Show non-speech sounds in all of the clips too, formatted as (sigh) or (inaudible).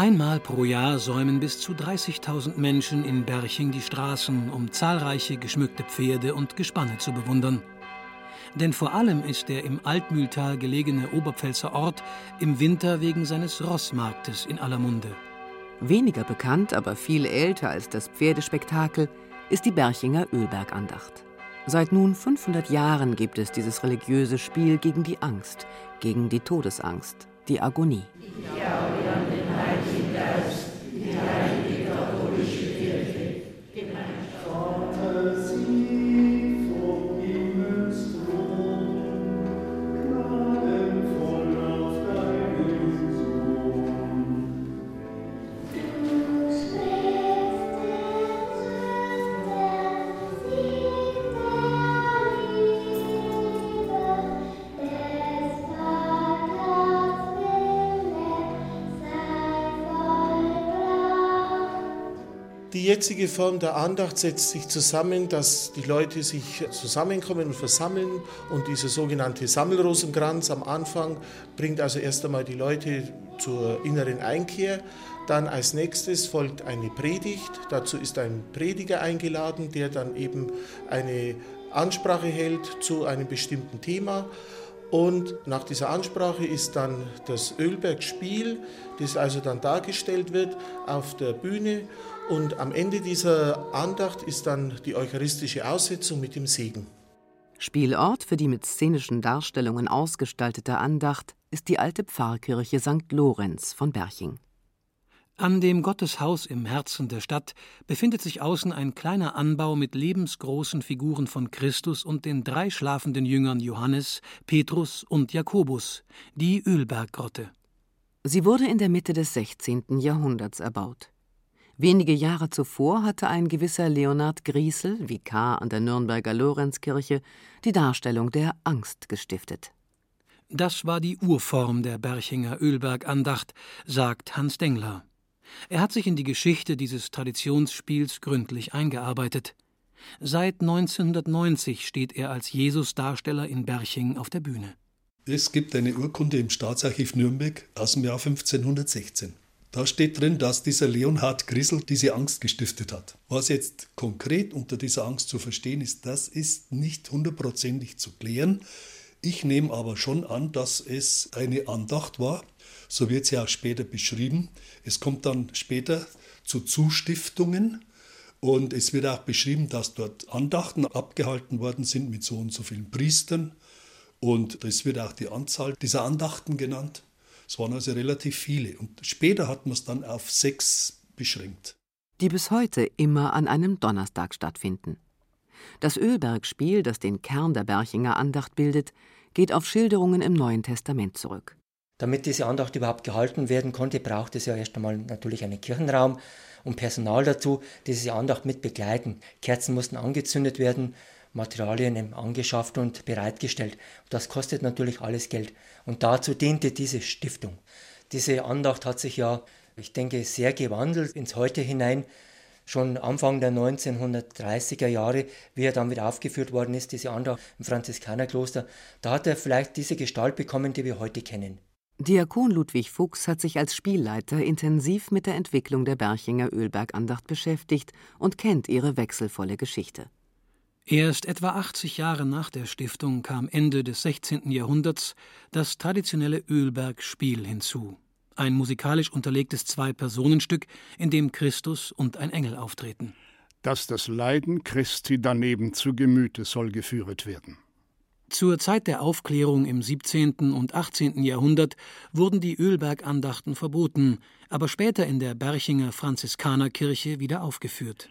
Einmal pro Jahr säumen bis zu 30.000 Menschen in Berching die Straßen, um zahlreiche geschmückte Pferde und Gespanne zu bewundern. Denn vor allem ist der im Altmühltal gelegene Oberpfälzer Ort im Winter wegen seines Rossmarktes in aller Munde. Weniger bekannt, aber viel älter als das Pferdespektakel ist die Berchinger Ölbergandacht. Seit nun 500 Jahren gibt es dieses religiöse Spiel gegen die Angst, gegen die Todesangst, die Agonie. Ja. Jetzige Form der Andacht setzt sich zusammen, dass die Leute sich zusammenkommen und versammeln und dieser sogenannte Sammelrosenkranz am Anfang bringt also erst einmal die Leute zur inneren Einkehr. Dann als nächstes folgt eine Predigt. Dazu ist ein Prediger eingeladen, der dann eben eine Ansprache hält zu einem bestimmten Thema. Und nach dieser Ansprache ist dann das Ölbergspiel, das also dann dargestellt wird auf der Bühne. Und am Ende dieser Andacht ist dann die eucharistische Aussetzung mit dem Segen. Spielort für die mit szenischen Darstellungen ausgestaltete Andacht ist die alte Pfarrkirche St. Lorenz von Berching. An dem Gotteshaus im Herzen der Stadt befindet sich außen ein kleiner Anbau mit lebensgroßen Figuren von Christus und den drei schlafenden Jüngern Johannes, Petrus und Jakobus, die Ölberggrotte. Sie wurde in der Mitte des 16. Jahrhunderts erbaut. Wenige Jahre zuvor hatte ein gewisser Leonhard Griesel, Vikar an der Nürnberger Lorenzkirche, die Darstellung der Angst gestiftet. Das war die Urform der Berchinger Ölbergandacht, sagt Hans Dengler. Er hat sich in die Geschichte dieses Traditionsspiels gründlich eingearbeitet. Seit 1990 steht er als Jesus-Darsteller in Berching auf der Bühne. Es gibt eine Urkunde im Staatsarchiv Nürnberg aus dem Jahr 1516. Da steht drin, dass dieser Leonhard Grissel diese Angst gestiftet hat. Was jetzt konkret unter dieser Angst zu verstehen ist, das ist nicht hundertprozentig zu klären. Ich nehme aber schon an, dass es eine Andacht war. So wird sie auch später beschrieben. Es kommt dann später zu Zustiftungen und es wird auch beschrieben, dass dort Andachten abgehalten worden sind mit so und so vielen Priestern. Und es wird auch die Anzahl dieser Andachten genannt. Es waren also relativ viele. Und später hat man es dann auf sechs beschränkt. Die bis heute immer an einem Donnerstag stattfinden. Das Ölbergspiel, das den Kern der Berchinger Andacht bildet, geht auf Schilderungen im Neuen Testament zurück. Damit diese Andacht überhaupt gehalten werden konnte, braucht es ja erst einmal natürlich einen Kirchenraum und Personal dazu, die diese Andacht mit begleiten. Kerzen mussten angezündet werden, Materialien angeschafft und bereitgestellt. Das kostet natürlich alles Geld. Und dazu diente diese Stiftung. Diese Andacht hat sich ja, ich denke, sehr gewandelt ins Heute hinein. Schon Anfang der 1930er Jahre, wie er dann wieder aufgeführt worden ist, diese Andacht im Franziskanerkloster, da hat er vielleicht diese Gestalt bekommen, die wir heute kennen. Diakon Ludwig Fuchs hat sich als Spielleiter intensiv mit der Entwicklung der Berchinger Ölbergandacht beschäftigt und kennt ihre wechselvolle Geschichte. Erst etwa 80 Jahre nach der Stiftung kam Ende des 16. Jahrhunderts das traditionelle Ölberg-Spiel hinzu. Ein musikalisch unterlegtes Zwei-Personenstück, in dem Christus und ein Engel auftreten. Dass das Leiden Christi daneben zu Gemüte soll geführet werden. Zur Zeit der Aufklärung im 17. und 18. Jahrhundert wurden die Ölberg-Andachten verboten, aber später in der Berchinger Franziskanerkirche wieder aufgeführt.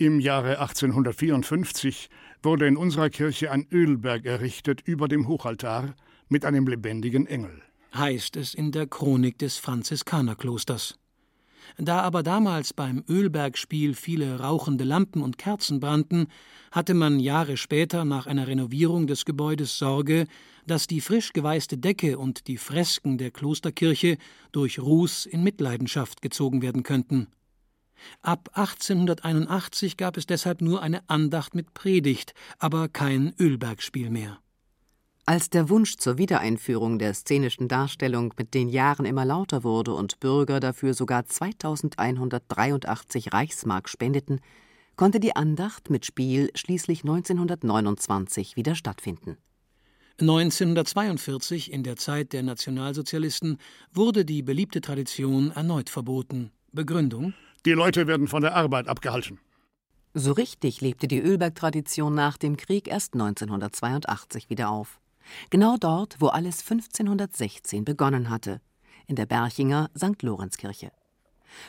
Im Jahre 1854 wurde in unserer Kirche ein Ölberg errichtet über dem Hochaltar mit einem lebendigen Engel. Heißt es in der Chronik des Franziskanerklosters. Da aber damals beim Ölbergspiel viele rauchende Lampen und Kerzen brannten, hatte man Jahre später nach einer Renovierung des Gebäudes Sorge, dass die frisch geweißte Decke und die Fresken der Klosterkirche durch Ruß in Mitleidenschaft gezogen werden könnten. Ab 1881 gab es deshalb nur eine Andacht mit Predigt, aber kein Ölbergspiel mehr. Als der Wunsch zur Wiedereinführung der szenischen Darstellung mit den Jahren immer lauter wurde und Bürger dafür sogar 2183 Reichsmark spendeten, konnte die Andacht mit Spiel schließlich 1929 wieder stattfinden. 1942, in der Zeit der Nationalsozialisten, wurde die beliebte Tradition erneut verboten. Begründung? Die Leute werden von der Arbeit abgehalten. So richtig lebte die Ölberg-Tradition nach dem Krieg erst 1982 wieder auf. Genau dort, wo alles 1516 begonnen hatte, in der Berchinger St. Lorenzkirche.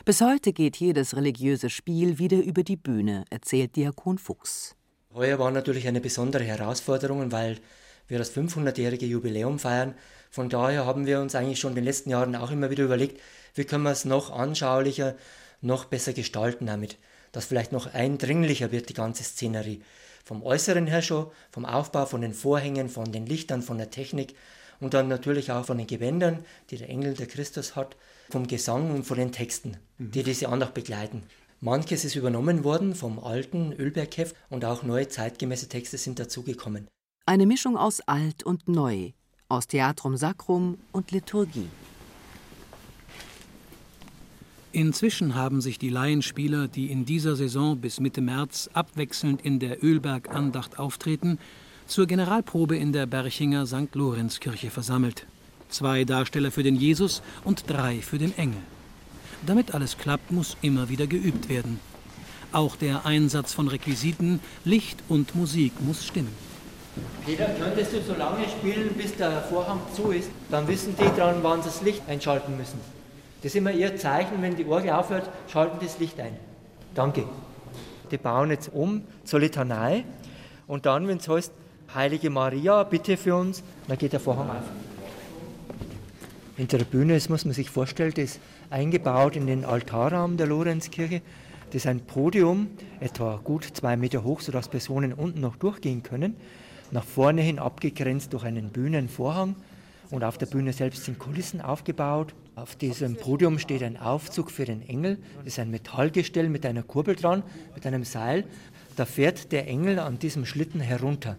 Bis heute geht hier das religiöse Spiel wieder über die Bühne, erzählt Diakon Fuchs. Heuer war natürlich eine besondere Herausforderung, weil wir das 500-jährige Jubiläum feiern. Von daher haben wir uns eigentlich schon in den letzten Jahren auch immer wieder überlegt, wie können wir es noch anschaulicher, noch besser gestalten damit, dass vielleicht noch eindringlicher wird die ganze Szenerie. Vom Äußeren her schon, vom Aufbau, von den Vorhängen, von den Lichtern, von der Technik und dann natürlich auch von den Gewändern, die der Engel, der Christus hat, vom Gesang und von den Texten, die mhm. diese Andacht begleiten. Manches ist übernommen worden vom alten Ölbergheft und auch neue zeitgemäße Texte sind dazugekommen. Eine Mischung aus alt und neu, aus Theatrum Sacrum und Liturgie. Inzwischen haben sich die Laienspieler, die in dieser Saison bis Mitte März abwechselnd in der Ölberg-Andacht auftreten, zur Generalprobe in der Berchinger St. Lorenzkirche versammelt. Zwei Darsteller für den Jesus und drei für den Engel. Damit alles klappt, muss immer wieder geübt werden. Auch der Einsatz von Requisiten, Licht und Musik muss stimmen. Peter, könntest du so lange spielen, bis der Vorhang zu ist? Dann wissen die dran, wann sie das Licht einschalten müssen. Das ist immer ihr Zeichen, wenn die Orgel aufhört, schalten das Licht ein. Danke. Die bauen jetzt um zur Litanei und dann, wenn es heißt, Heilige Maria, bitte für uns, dann geht der Vorhang auf. Hinter der Bühne, das muss man sich vorstellen, das ist eingebaut in den Altarraum der Lorenzkirche. Das ist ein Podium, etwa gut zwei Meter hoch, sodass Personen unten noch durchgehen können nach vorne hin abgegrenzt durch einen Bühnenvorhang und auf der Bühne selbst sind Kulissen aufgebaut. Auf diesem Podium steht ein Aufzug für den Engel. Das ist ein Metallgestell mit einer Kurbel dran, mit einem Seil. Da fährt der Engel an diesem Schlitten herunter.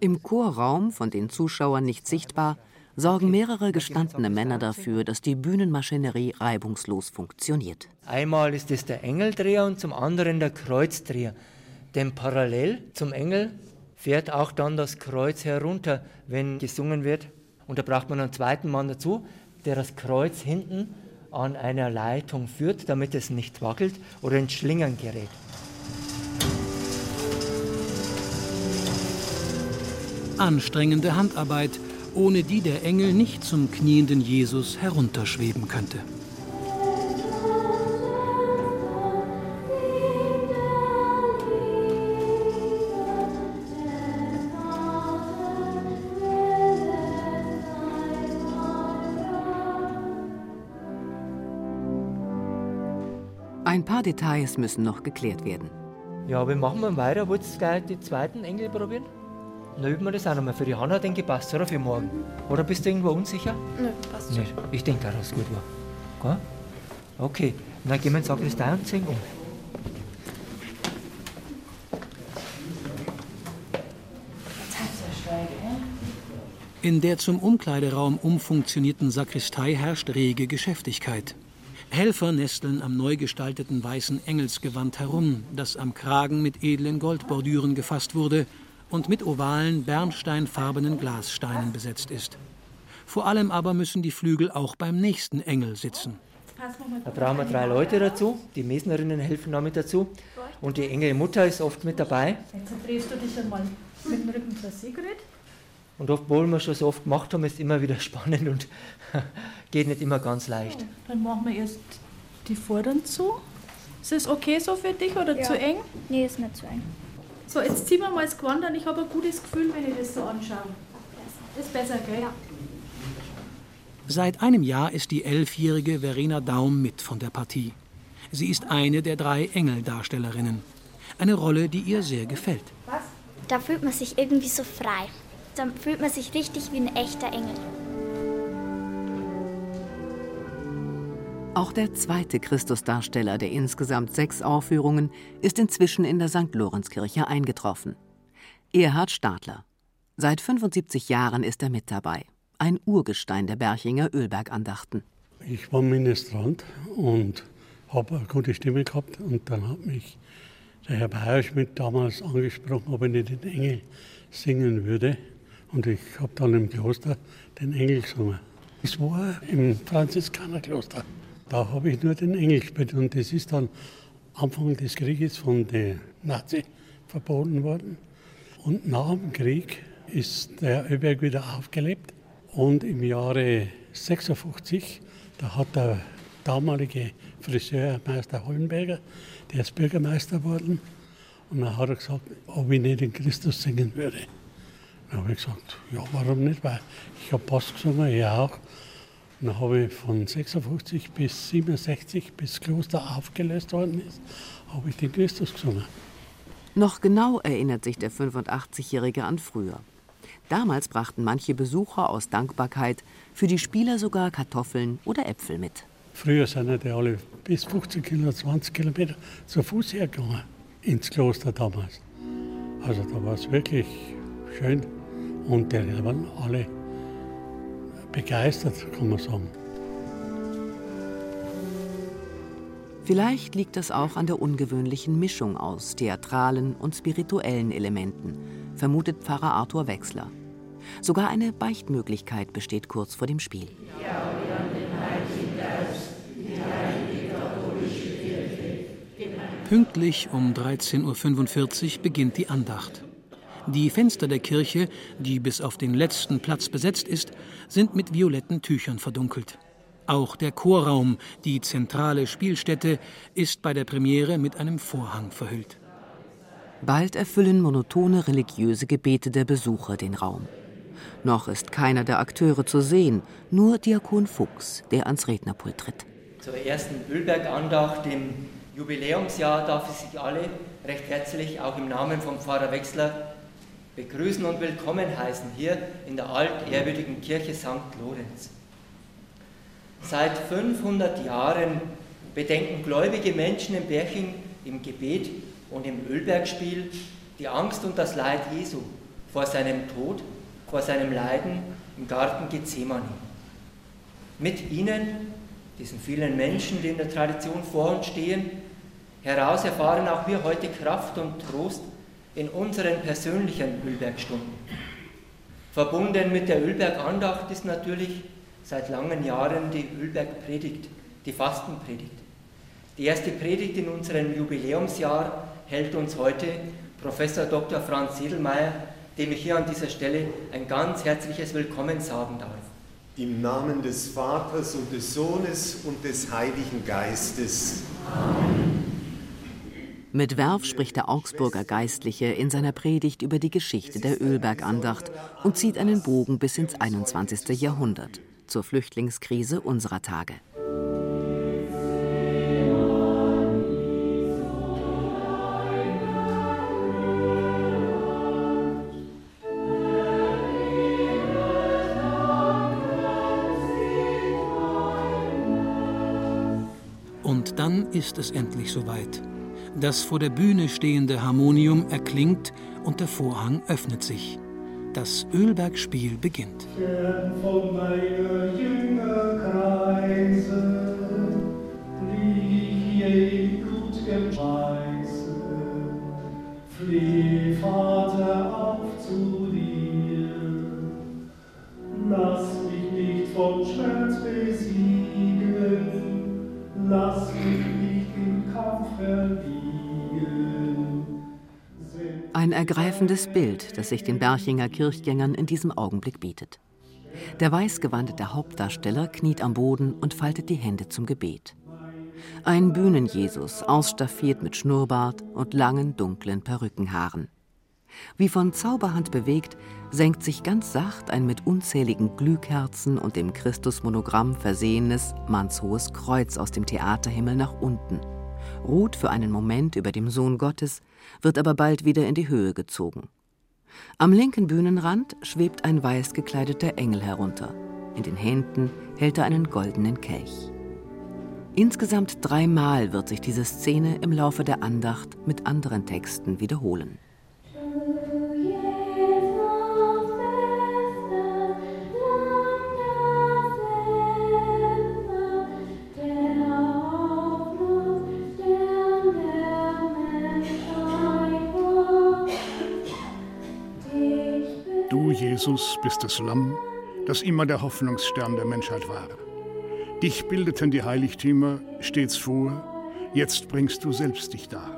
Im Chorraum, von den Zuschauern nicht sichtbar, sorgen mehrere gestandene Männer dafür, dass die Bühnenmaschinerie reibungslos funktioniert. Einmal ist es der Engeldreher und zum anderen der Kreuzdreher. Denn parallel zum Engel fährt auch dann das Kreuz herunter, wenn gesungen wird. Und da braucht man einen zweiten Mann dazu, der das Kreuz hinten an einer Leitung führt, damit es nicht wackelt oder ins Schlingern gerät. Anstrengende Handarbeit, ohne die der Engel nicht zum knienden Jesus herunterschweben könnte. Ein paar Details müssen noch geklärt werden. Ja, wie machen wir weiter? Wollt ihr gleich die zweiten Engel probieren? Dann üben wir das auch nochmal. Für die Hanna denke ich passt, oder? Für morgen. Oder bist du irgendwo unsicher? Nö, passt schon. Ich denke auch, dass es gut war. Gell? Okay, dann gehen wir ins Sakristei und singen um. In der zum Umkleideraum umfunktionierten Sakristei herrscht rege Geschäftigkeit. Helfer nesteln am neu gestalteten weißen Engelsgewand herum, das am Kragen mit edlen Goldbordüren gefasst wurde und mit ovalen, bernsteinfarbenen Glassteinen besetzt ist. Vor allem aber müssen die Flügel auch beim nächsten Engel sitzen. Da brauchen wir drei Leute dazu. Die Mesnerinnen helfen damit dazu. Und die Engelmutter ist oft mit dabei. Jetzt drehst du dich einmal mit dem Rücken zur Sigrid. Und obwohl wir schon so oft gemacht haben, ist es immer wieder (laughs) spannend und (laughs) geht nicht immer ganz leicht. Dann machen wir erst die Vorderen zu. Ist es okay so für dich oder ja. zu eng? Nee, ist nicht zu eng. So, jetzt ziehen wir mal das Gewand an. Ich habe ein gutes Gefühl, wenn ich das so anschaue. Ist besser, gell? Ja. Seit einem Jahr ist die elfjährige Verena Daum mit von der Partie. Sie ist eine der drei Engeldarstellerinnen. Eine Rolle, die ihr sehr gefällt. Was? Da fühlt man sich irgendwie so frei. Da fühlt man sich richtig wie ein echter Engel. Auch der zweite Christusdarsteller der insgesamt sechs Aufführungen ist inzwischen in der St. Lorenzkirche eingetroffen. Erhard Stadler. Seit 75 Jahren ist er mit dabei ein Urgestein der Berchinger Ölbergandachten. Ich war Ministrant und habe eine gute Stimme gehabt. Und dann hat mich der Herr Bayerschmidt damals angesprochen, ob ich nicht den Engel singen würde. Und ich habe dann im Kloster den Engel gesungen. Es war im Franziskanerkloster. Da habe ich nur den Engel gespielt. Und das ist dann Anfang des Krieges von den Nazis verboten worden. Und nach dem Krieg ist der Ölberg wieder aufgelebt. Und im Jahre 56, da hat der damalige Friseurmeister Hollenberger, der ist Bürgermeister geworden, und dann hat er gesagt, ob ich nicht den Christus singen würde. Dann habe ich gesagt, ja, warum nicht, weil ich habe Bass gesungen, er auch. Und dann habe ich von 56 bis 67, bis das Kloster aufgelöst worden ist, habe ich den Christus gesungen. Noch genau erinnert sich der 85-Jährige an früher. Damals brachten manche Besucher aus Dankbarkeit für die Spieler sogar Kartoffeln oder Äpfel mit. Früher sind die alle bis 15 Kilometer, 20 Kilometer zu Fuß hergegangen ins Kloster damals. Also da war es wirklich schön und die waren alle begeistert, kann man sagen. Vielleicht liegt das auch an der ungewöhnlichen Mischung aus theatralen und spirituellen Elementen, vermutet Pfarrer Arthur Wechsler. Sogar eine Beichtmöglichkeit besteht kurz vor dem Spiel. Pünktlich um 13.45 Uhr beginnt die Andacht. Die Fenster der Kirche, die bis auf den letzten Platz besetzt ist, sind mit violetten Tüchern verdunkelt. Auch der Chorraum, die zentrale Spielstätte, ist bei der Premiere mit einem Vorhang verhüllt. Bald erfüllen monotone religiöse Gebete der Besucher den Raum. Noch ist keiner der Akteure zu sehen, nur Diakon Fuchs, der ans Rednerpult tritt. Zur ersten Ölberg-Andacht im Jubiläumsjahr darf ich Sie alle recht herzlich, auch im Namen von Pfarrer Wechsler, begrüßen und willkommen heißen hier in der altehrwürdigen Kirche St. Lorenz. Seit 500 Jahren bedenken gläubige Menschen in Berching im Gebet und im Ölbergspiel die Angst und das Leid Jesu vor seinem Tod vor seinem Leiden im Garten Gethsemane. Mit ihnen, diesen vielen Menschen, die in der Tradition vor uns stehen, heraus erfahren auch wir heute Kraft und Trost in unseren persönlichen Ölbergstunden. Verbunden mit der Ölbergandacht ist natürlich seit langen Jahren die Ölbergpredigt, die Fastenpredigt. Die erste Predigt in unserem Jubiläumsjahr hält uns heute Professor Dr. Franz Sedelmeier dem ich hier an dieser Stelle ein ganz herzliches Willkommen sagen darf. Im Namen des Vaters und des Sohnes und des Heiligen Geistes. Amen. Mit Werf spricht der Augsburger Geistliche in seiner Predigt über die Geschichte der Ölbergandacht und zieht einen Bogen bis ins 21. Jahrhundert, zur Flüchtlingskrise unserer Tage. Dann ist es endlich soweit. Das vor der Bühne stehende Harmonium erklingt und der Vorhang öffnet sich. Das Ölbergspiel beginnt. Von ergreifendes Bild, das sich den Berchinger Kirchgängern in diesem Augenblick bietet. Der weißgewandete Hauptdarsteller kniet am Boden und faltet die Hände zum Gebet. Ein Bühnenjesus, ausstaffiert mit Schnurrbart und langen, dunklen Perückenhaaren. Wie von Zauberhand bewegt, senkt sich ganz sacht ein mit unzähligen Glühkerzen und dem Christusmonogramm versehenes, mannshohes Kreuz aus dem Theaterhimmel nach unten, ruht für einen Moment über dem Sohn Gottes, wird aber bald wieder in die Höhe gezogen. Am linken Bühnenrand schwebt ein weiß gekleideter Engel herunter. In den Händen hält er einen goldenen Kelch. Insgesamt dreimal wird sich diese Szene im Laufe der Andacht mit anderen Texten wiederholen. Jesus, bist das Lamm, das immer der Hoffnungsstern der Menschheit war. Dich bildeten die Heiligtümer stets vor, jetzt bringst du selbst dich dar.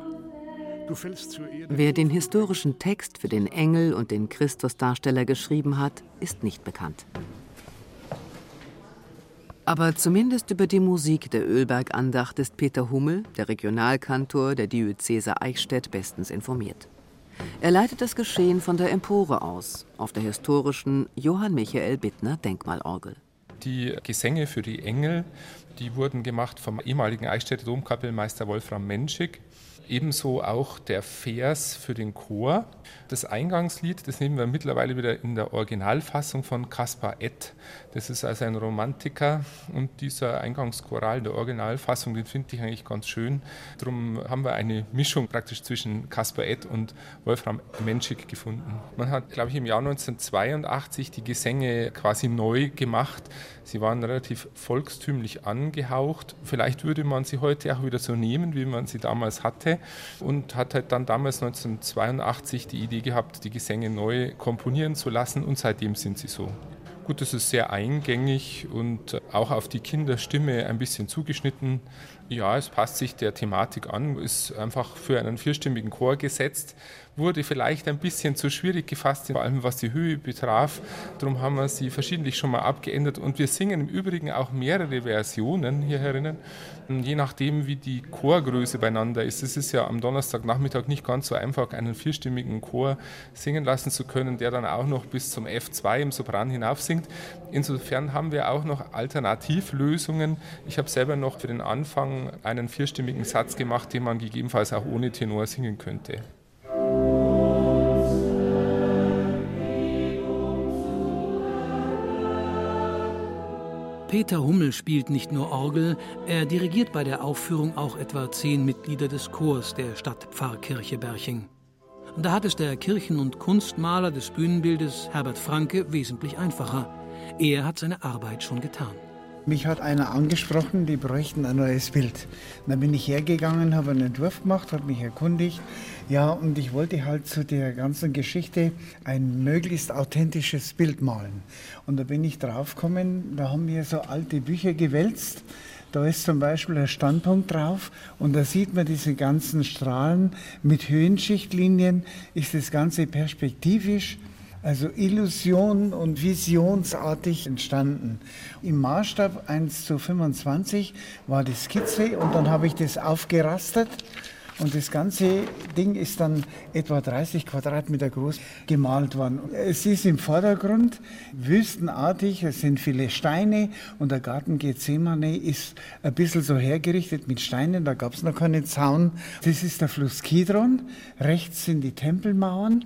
Wer den historischen Text für den Engel und den Christusdarsteller geschrieben hat, ist nicht bekannt. Aber zumindest über die Musik der Ölberg-Andacht ist Peter Hummel, der Regionalkantor der Diözese Eichstätt, bestens informiert. Er leitet das Geschehen von der Empore aus, auf der historischen Johann Michael Bittner Denkmalorgel. Die Gesänge für die Engel, die wurden gemacht vom ehemaligen Eichstätter Domkapellmeister Wolfram Menschig. Ebenso auch der Vers für den Chor. Das Eingangslied, das nehmen wir mittlerweile wieder in der Originalfassung von Caspar Ett. Das ist also ein Romantiker und dieser Eingangschoral in der Originalfassung, den finde ich eigentlich ganz schön. Darum haben wir eine Mischung praktisch zwischen Caspar Ett und Wolfram Menschig gefunden. Man hat, glaube ich, im Jahr 1982 die Gesänge quasi neu gemacht. Sie waren relativ volkstümlich angehaucht. Vielleicht würde man sie heute auch wieder so nehmen, wie man sie damals hatte und hat halt dann damals 1982 die Idee gehabt, die Gesänge neu komponieren zu lassen und seitdem sind sie so. Gut, das ist sehr eingängig und auch auf die Kinderstimme ein bisschen zugeschnitten. Ja, es passt sich der Thematik an, ist einfach für einen vierstimmigen Chor gesetzt wurde vielleicht ein bisschen zu schwierig gefasst, vor allem was die Höhe betraf. Darum haben wir sie verschiedentlich schon mal abgeändert und wir singen im Übrigen auch mehrere Versionen hier herinnen, je nachdem wie die Chorgröße beieinander ist. Es ist ja am Donnerstagnachmittag nicht ganz so einfach, einen vierstimmigen Chor singen lassen zu können, der dann auch noch bis zum F2 im Sopran hinauf singt. Insofern haben wir auch noch Alternativlösungen. Ich habe selber noch für den Anfang einen vierstimmigen Satz gemacht, den man gegebenenfalls auch ohne Tenor singen könnte. Peter Hummel spielt nicht nur Orgel, er dirigiert bei der Aufführung auch etwa zehn Mitglieder des Chors der Stadtpfarrkirche Berching. Da hat es der Kirchen- und Kunstmaler des Bühnenbildes Herbert Franke wesentlich einfacher. Er hat seine Arbeit schon getan. Mich hat einer angesprochen, die bräuchten ein neues Bild. Dann bin ich hergegangen, habe einen Entwurf gemacht, habe mich erkundigt. Ja, und ich wollte halt zu der ganzen Geschichte ein möglichst authentisches Bild malen. Und da bin ich draufgekommen, da haben wir so alte Bücher gewälzt. Da ist zum Beispiel ein Standpunkt drauf und da sieht man diese ganzen Strahlen mit Höhenschichtlinien, ist das Ganze perspektivisch also Illusion und visionsartig entstanden. Im Maßstab 1 zu 25 war die Skizze und dann habe ich das aufgerastert und das ganze Ding ist dann etwa 30 Quadratmeter groß gemalt worden. Es ist im Vordergrund wüstenartig, es sind viele Steine und der Garten Gethsemane ist ein bisschen so hergerichtet mit Steinen, da gab es noch keinen Zaun. Das ist der Fluss Kidron, rechts sind die Tempelmauern.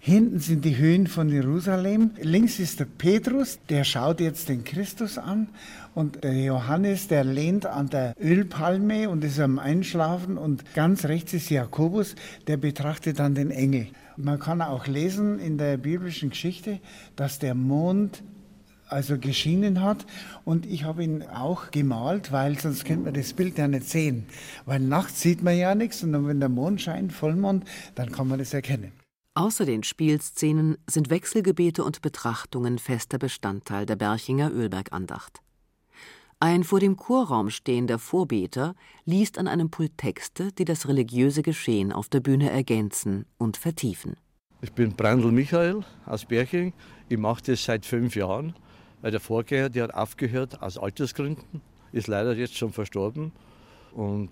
Hinten sind die Höhen von Jerusalem. Links ist der Petrus, der schaut jetzt den Christus an. Und der Johannes, der lehnt an der Ölpalme und ist am Einschlafen. Und ganz rechts ist Jakobus, der betrachtet dann den Engel. Man kann auch lesen in der biblischen Geschichte, dass der Mond also geschienen hat. Und ich habe ihn auch gemalt, weil sonst könnte man das Bild ja nicht sehen. Weil nachts sieht man ja nichts und wenn der Mond scheint, Vollmond, dann kann man das erkennen. Außer den Spielszenen sind Wechselgebete und Betrachtungen fester Bestandteil der Berchinger Ölberg-Andacht. Ein vor dem Chorraum stehender Vorbeter liest an einem Pult Texte, die das religiöse Geschehen auf der Bühne ergänzen und vertiefen. Ich bin Brandl Michael aus Berching. Ich mache das seit fünf Jahren, weil der Vorgänger, der hat aufgehört aus Altersgründen, ist leider jetzt schon verstorben. Und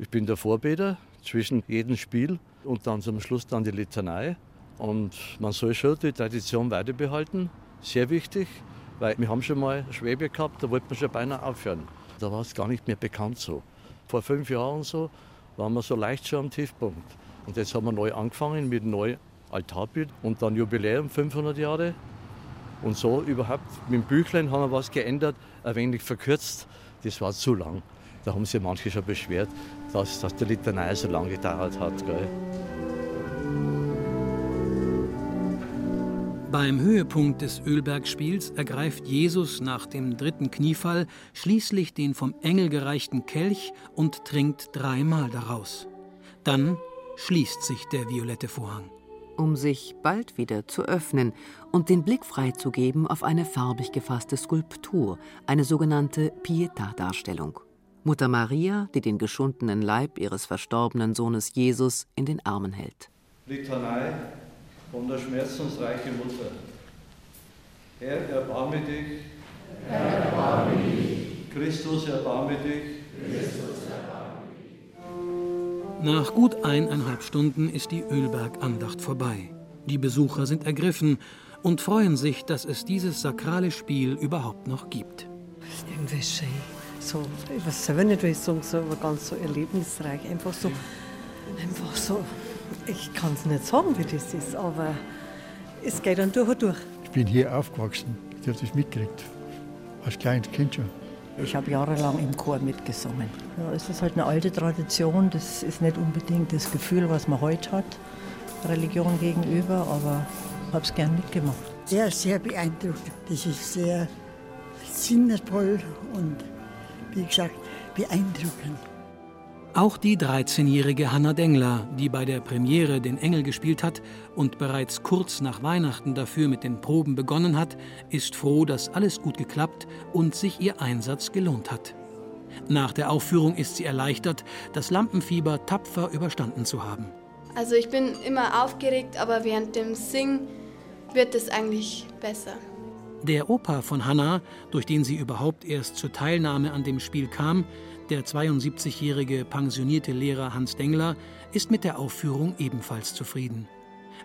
ich bin der Vorbeter zwischen jedem Spiel und dann zum Schluss dann die Litanei. Und man soll schon die Tradition weiterbehalten. Sehr wichtig, weil wir haben schon mal Schwäbe gehabt, da wollten wir schon beinahe aufhören. Da war es gar nicht mehr bekannt so. Vor fünf Jahren so waren wir so leicht schon am Tiefpunkt. Und jetzt haben wir neu angefangen mit neuen Altarbild und dann Jubiläum 500 Jahre. Und so überhaupt mit dem Büchlein haben wir was geändert, ein wenig verkürzt. Das war zu lang. Da haben sich manche schon beschwert, dass, dass die Litanei so lange gedauert hat. Gell. Beim Höhepunkt des Ölbergspiels ergreift Jesus nach dem dritten Kniefall schließlich den vom Engel gereichten Kelch und trinkt dreimal daraus. Dann schließt sich der violette Vorhang. Um sich bald wieder zu öffnen und den Blick freizugeben auf eine farbig gefasste Skulptur, eine sogenannte Pietà-Darstellung. Mutter Maria, die den geschundenen Leib ihres verstorbenen Sohnes Jesus in den Armen hält. Litanei von der schmerzensreichen Mutter. Herr, erbarme dich. Herr, erbarme dich. Christus, erbarme dich. Christus, erbarme dich. Nach gut eineinhalb Stunden ist die Ölberg-Andacht vorbei. Die Besucher sind ergriffen und freuen sich, dass es dieses sakrale Spiel überhaupt noch gibt. Das ist irgendwie schön. So, ich weiß selber nicht, wie ich sagen soll, aber ganz so erlebnisreich. Einfach so, einfach so ich kann es nicht sagen, wie das ist, aber es geht dann durch und durch. Ich bin hier aufgewachsen, ich habe das mitgekriegt. Als kleines Kind schon. Ich habe jahrelang im Chor mitgesungen. Ja, es ist halt eine alte Tradition, das ist nicht unbedingt das Gefühl, was man heute hat, Religion gegenüber, aber ich habe es gern mitgemacht. Sehr, sehr beeindruckend. Das ist sehr sinnesvoll und, wie gesagt, beeindruckend. Auch die 13-jährige Hanna Dengler, die bei der Premiere den Engel gespielt hat und bereits kurz nach Weihnachten dafür mit den Proben begonnen hat, ist froh, dass alles gut geklappt und sich ihr Einsatz gelohnt hat. Nach der Aufführung ist sie erleichtert, das Lampenfieber tapfer überstanden zu haben. Also ich bin immer aufgeregt, aber während dem Singen wird es eigentlich besser. Der Opa von Hanna, durch den sie überhaupt erst zur Teilnahme an dem Spiel kam, der 72-jährige pensionierte Lehrer Hans Dengler ist mit der Aufführung ebenfalls zufrieden.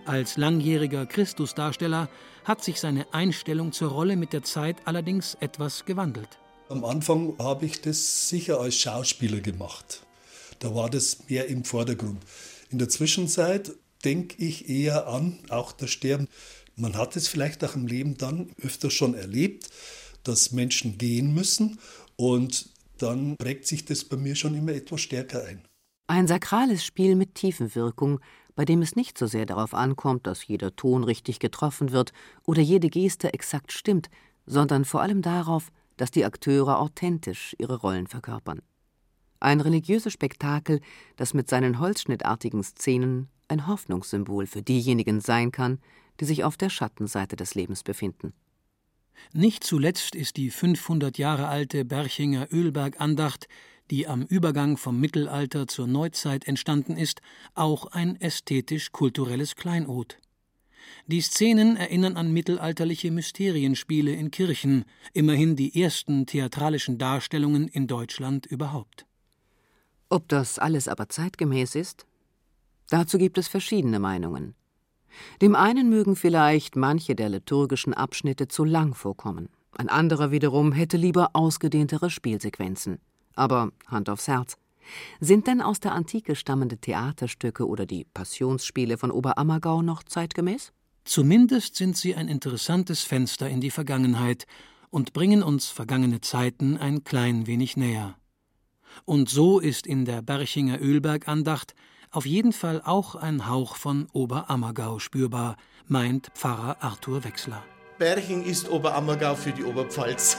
Als langjähriger Christusdarsteller hat sich seine Einstellung zur Rolle mit der Zeit allerdings etwas gewandelt. Am Anfang habe ich das sicher als Schauspieler gemacht. Da war das mehr im Vordergrund. In der Zwischenzeit denke ich eher an, auch das Sterben. Man hat es vielleicht auch im Leben dann öfter schon erlebt, dass Menschen gehen müssen und dann prägt sich das bei mir schon immer etwas stärker ein. Ein sakrales Spiel mit Tiefenwirkung, bei dem es nicht so sehr darauf ankommt, dass jeder Ton richtig getroffen wird oder jede Geste exakt stimmt, sondern vor allem darauf, dass die Akteure authentisch ihre Rollen verkörpern. Ein religiöses Spektakel, das mit seinen holzschnittartigen Szenen ein Hoffnungssymbol für diejenigen sein kann, die sich auf der Schattenseite des Lebens befinden. Nicht zuletzt ist die 500 Jahre alte Berchinger Ölberg-Andacht, die am Übergang vom Mittelalter zur Neuzeit entstanden ist, auch ein ästhetisch-kulturelles Kleinod. Die Szenen erinnern an mittelalterliche Mysterienspiele in Kirchen, immerhin die ersten theatralischen Darstellungen in Deutschland überhaupt. Ob das alles aber zeitgemäß ist? Dazu gibt es verschiedene Meinungen. Dem einen mögen vielleicht manche der liturgischen Abschnitte zu lang vorkommen, ein anderer wiederum hätte lieber ausgedehntere Spielsequenzen. Aber Hand aufs Herz. Sind denn aus der Antike stammende Theaterstücke oder die Passionsspiele von Oberammergau noch zeitgemäß? Zumindest sind sie ein interessantes Fenster in die Vergangenheit und bringen uns vergangene Zeiten ein klein wenig näher. Und so ist in der Berchinger Ölberg-Andacht auf jeden Fall auch ein Hauch von Oberammergau spürbar, meint Pfarrer Arthur Wechsler. Berching ist Oberammergau für die Oberpfalz.